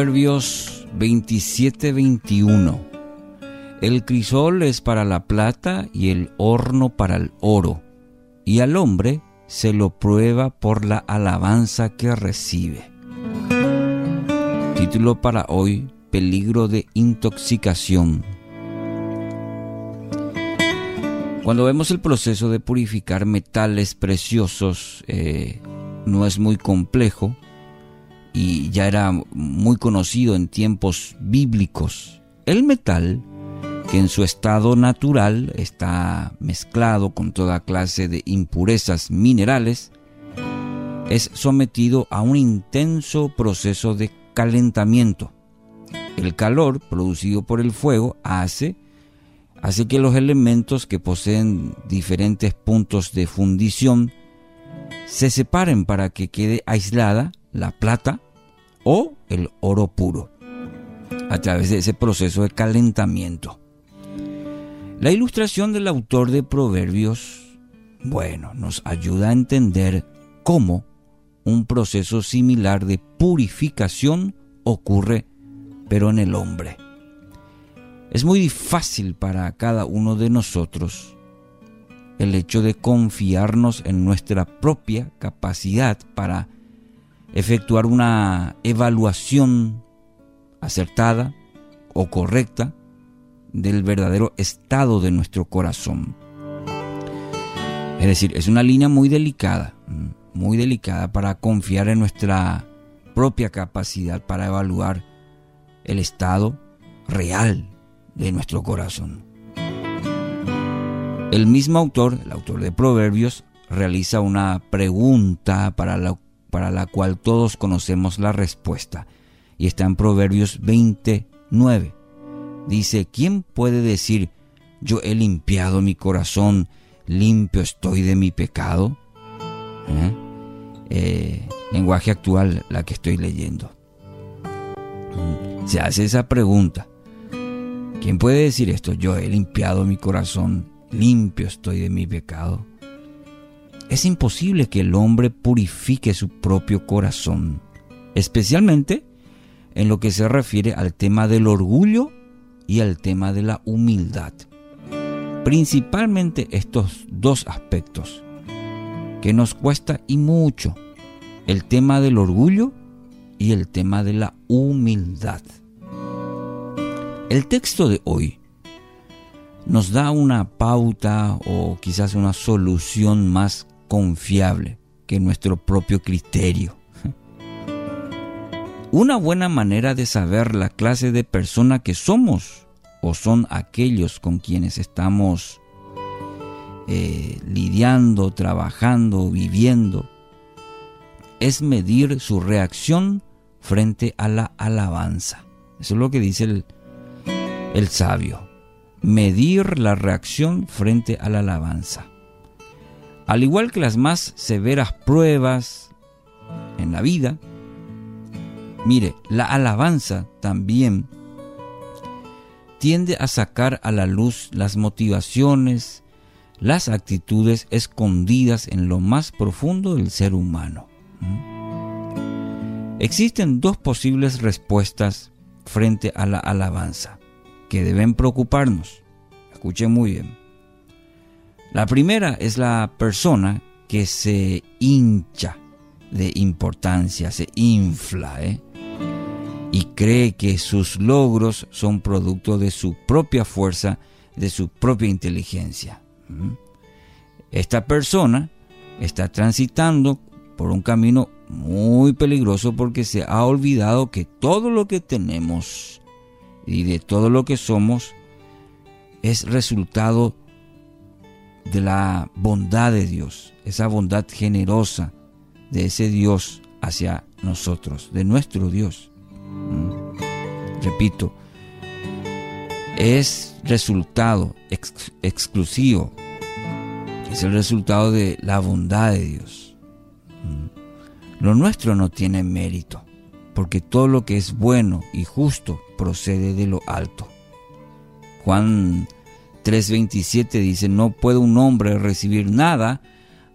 Proverbios 27-21. El crisol es para la plata y el horno para el oro, y al hombre se lo prueba por la alabanza que recibe. Título para hoy, Peligro de intoxicación. Cuando vemos el proceso de purificar metales preciosos, eh, no es muy complejo y ya era muy conocido en tiempos bíblicos. El metal, que en su estado natural está mezclado con toda clase de impurezas minerales, es sometido a un intenso proceso de calentamiento. El calor producido por el fuego hace Así que los elementos que poseen diferentes puntos de fundición se separen para que quede aislada la plata o el oro puro a través de ese proceso de calentamiento. La ilustración del autor de Proverbios, bueno, nos ayuda a entender cómo un proceso similar de purificación ocurre, pero en el hombre. Es muy fácil para cada uno de nosotros el hecho de confiarnos en nuestra propia capacidad para efectuar una evaluación acertada o correcta del verdadero estado de nuestro corazón. Es decir, es una línea muy delicada, muy delicada para confiar en nuestra propia capacidad para evaluar el estado real de nuestro corazón. El mismo autor, el autor de Proverbios, realiza una pregunta para la, para la cual todos conocemos la respuesta y está en Proverbios 29. Dice, ¿quién puede decir, yo he limpiado mi corazón, limpio estoy de mi pecado? ¿Eh? Eh, lenguaje actual, la que estoy leyendo. Se hace esa pregunta. ¿Quién puede decir esto? Yo he limpiado mi corazón, limpio estoy de mi pecado. Es imposible que el hombre purifique su propio corazón, especialmente en lo que se refiere al tema del orgullo y al tema de la humildad. Principalmente estos dos aspectos, que nos cuesta y mucho, el tema del orgullo y el tema de la humildad. El texto de hoy nos da una pauta o quizás una solución más confiable que nuestro propio criterio. Una buena manera de saber la clase de persona que somos o son aquellos con quienes estamos eh, lidiando, trabajando, viviendo, es medir su reacción frente a la alabanza. Eso es lo que dice el, el sabio, medir la reacción frente a la alabanza. Al igual que las más severas pruebas en la vida, mire, la alabanza también tiende a sacar a la luz las motivaciones, las actitudes escondidas en lo más profundo del ser humano. ¿Mm? Existen dos posibles respuestas frente a la alabanza que deben preocuparnos. Escuchen muy bien. La primera es la persona que se hincha de importancia, se infla, ¿eh? y cree que sus logros son producto de su propia fuerza, de su propia inteligencia. Esta persona está transitando por un camino muy peligroso porque se ha olvidado que todo lo que tenemos y de todo lo que somos es resultado de la bondad de Dios, esa bondad generosa de ese Dios hacia nosotros, de nuestro Dios. ¿Mm? Repito, es resultado exclusivo, es el resultado de la bondad de Dios. ¿Mm? Lo nuestro no tiene mérito porque todo lo que es bueno y justo procede de lo alto. Juan 3:27 dice, no puede un hombre recibir nada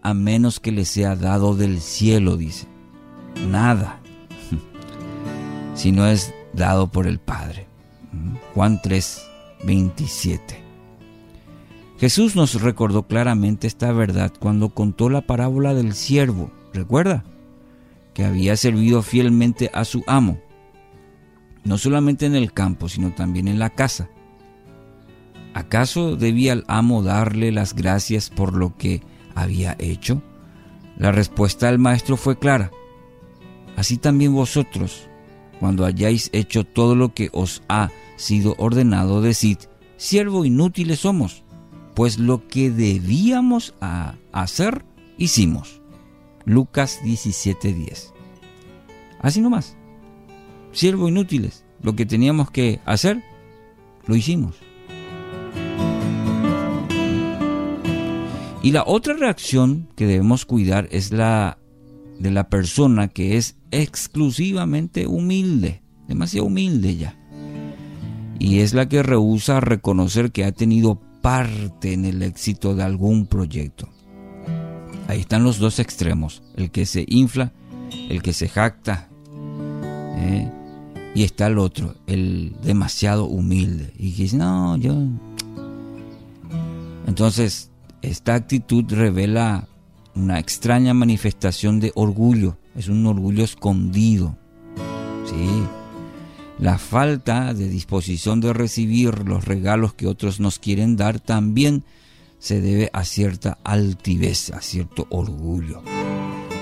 a menos que le sea dado del cielo, dice. Nada. sino es dado por el Padre. Juan 3, 27. Jesús nos recordó claramente esta verdad cuando contó la parábola del siervo, ¿recuerda? Que había servido fielmente a su amo, no solamente en el campo, sino también en la casa. ¿Acaso debía el amo darle las gracias por lo que había hecho? La respuesta del maestro fue clara. Así también vosotros, cuando hayáis hecho todo lo que os ha sido ordenado, decid, siervo inútiles somos pues lo que debíamos hacer, hicimos. Lucas 17:10. Así nomás. Siervo inútiles. Lo que teníamos que hacer, lo hicimos. Y la otra reacción que debemos cuidar es la de la persona que es exclusivamente humilde, demasiado humilde ya. Y es la que rehúsa reconocer que ha tenido parte en el éxito de algún proyecto. Ahí están los dos extremos, el que se infla, el que se jacta, ¿eh? y está el otro, el demasiado humilde, y dice, no, yo... Entonces, esta actitud revela una extraña manifestación de orgullo, es un orgullo escondido, ¿sí? La falta de disposición de recibir los regalos que otros nos quieren dar también se debe a cierta altivez, a cierto orgullo.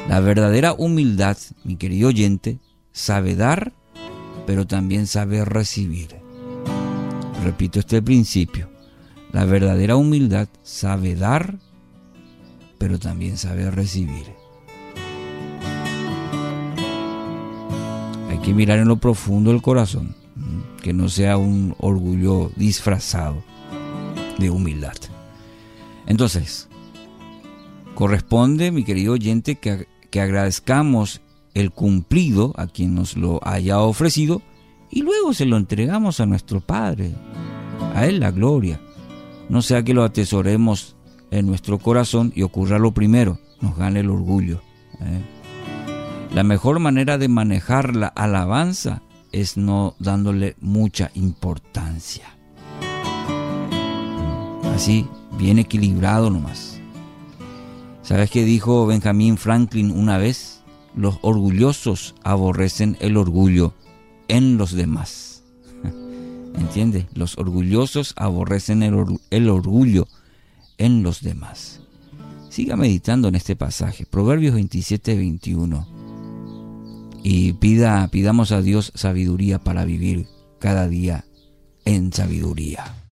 La verdadera humildad, mi querido oyente, sabe dar, pero también sabe recibir. Repito este principio. La verdadera humildad sabe dar, pero también sabe recibir. que mirar en lo profundo del corazón, que no sea un orgullo disfrazado de humildad. Entonces, corresponde, mi querido oyente, que, que agradezcamos el cumplido a quien nos lo haya ofrecido y luego se lo entregamos a nuestro Padre, a Él la gloria. No sea que lo atesoremos en nuestro corazón y ocurra lo primero, nos gane el orgullo. ¿eh? La mejor manera de manejar la alabanza es no dándole mucha importancia. Así, bien equilibrado nomás. ¿Sabes qué dijo Benjamin Franklin una vez? Los orgullosos aborrecen el orgullo en los demás. ¿Entiende? Los orgullosos aborrecen el, orgullo en los demás. Siga meditando en este pasaje, Proverbios 27, 21 y pida, pidamos a Dios sabiduría para vivir cada día en sabiduría.